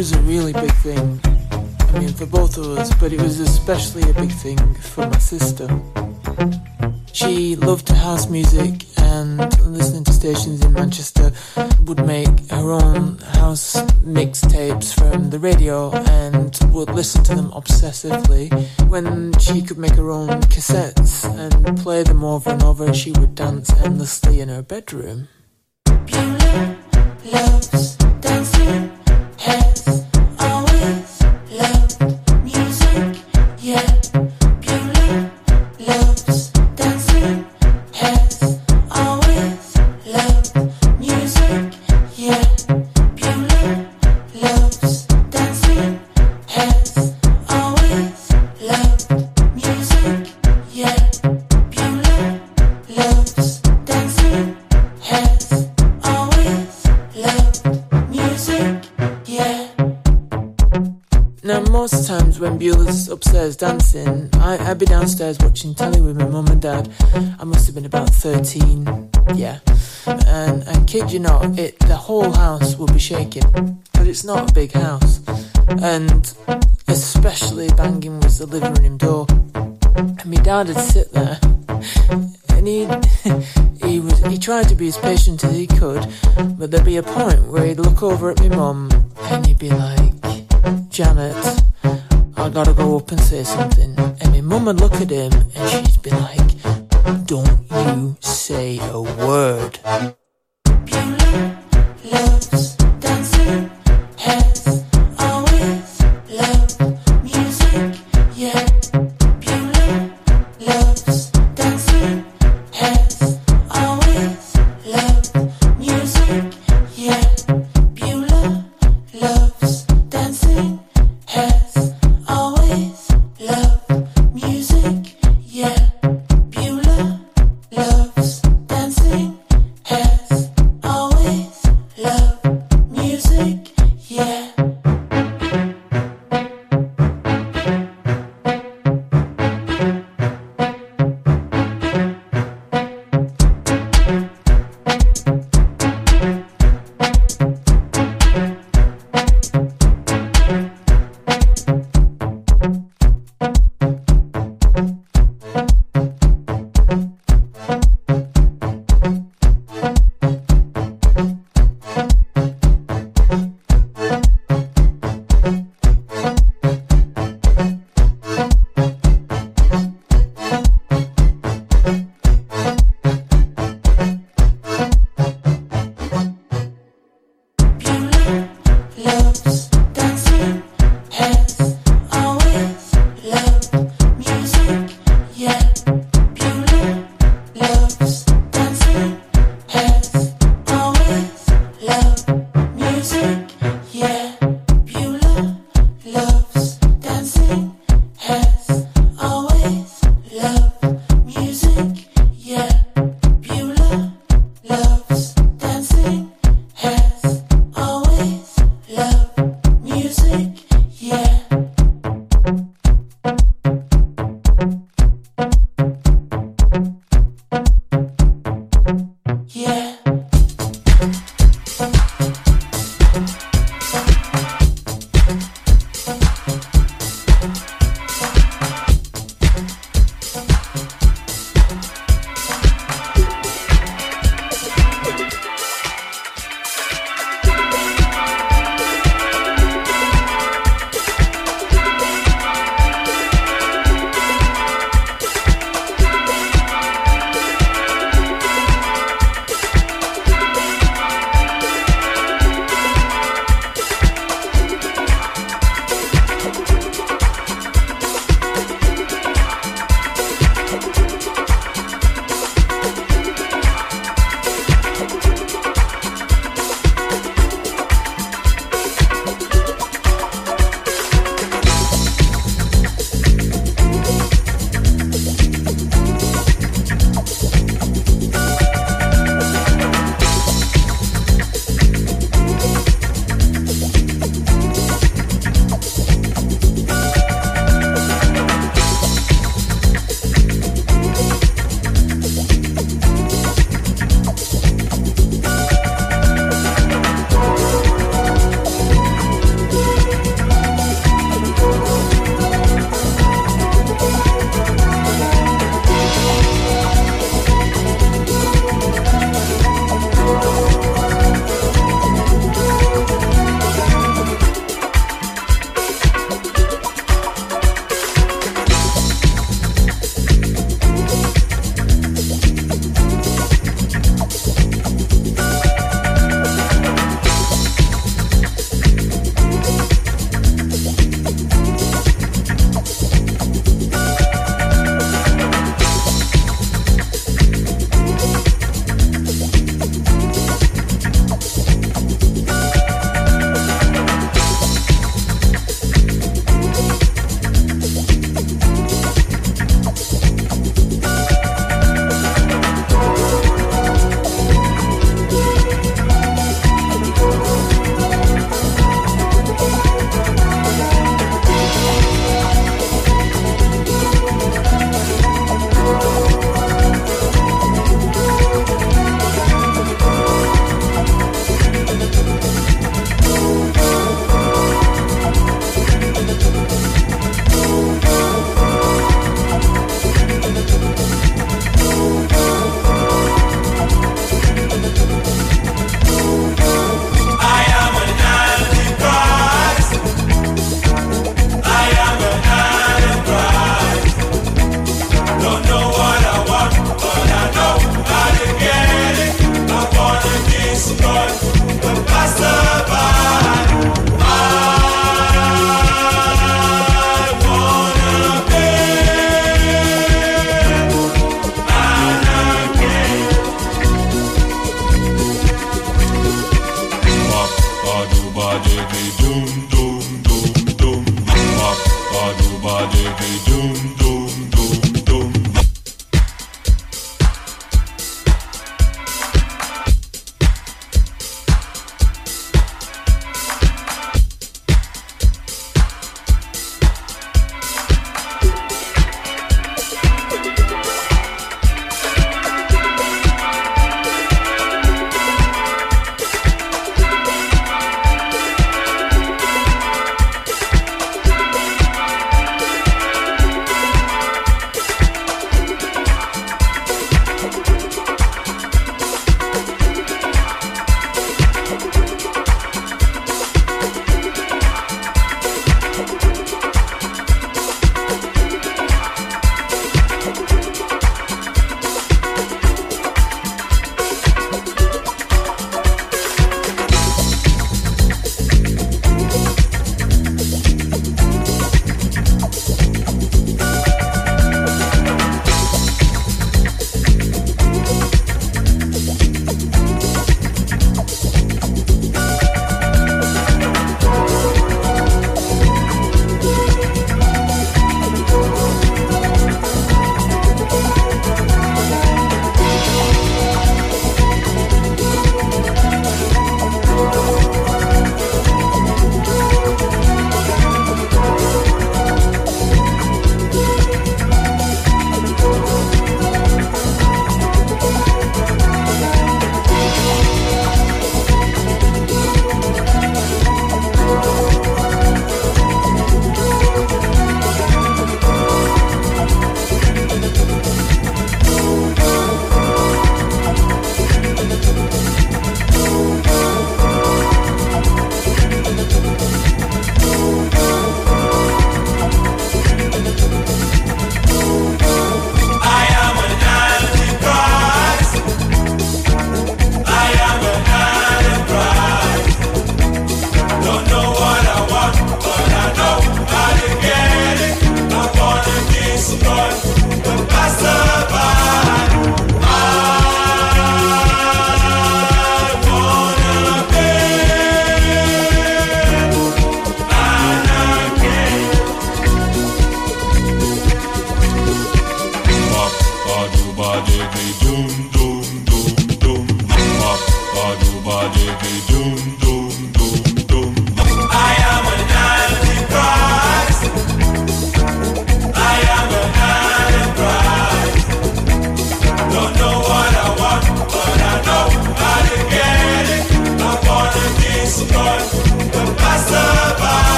Was a really big thing. I mean, for both of us, but it was especially a big thing for my sister. She loved house music and listening to stations in Manchester would make her own house mixtapes from the radio and would listen to them obsessively. When she could make her own cassettes and play them over and over, she would dance endlessly in her bedroom. Loves dancing, has I'd be downstairs watching telly with my mum and dad. I must have been about 13, yeah. And I kid you not, it the whole house would be shaking. But it's not a big house. And especially banging was the living room door. And my dad would sit there and he he was he tried to be as patient as he could, but there'd be a point where he'd look over at my mum and he'd be like, Janet, I gotta go up and say something. And my mum would look at him and she'd be like, Don't you say a word.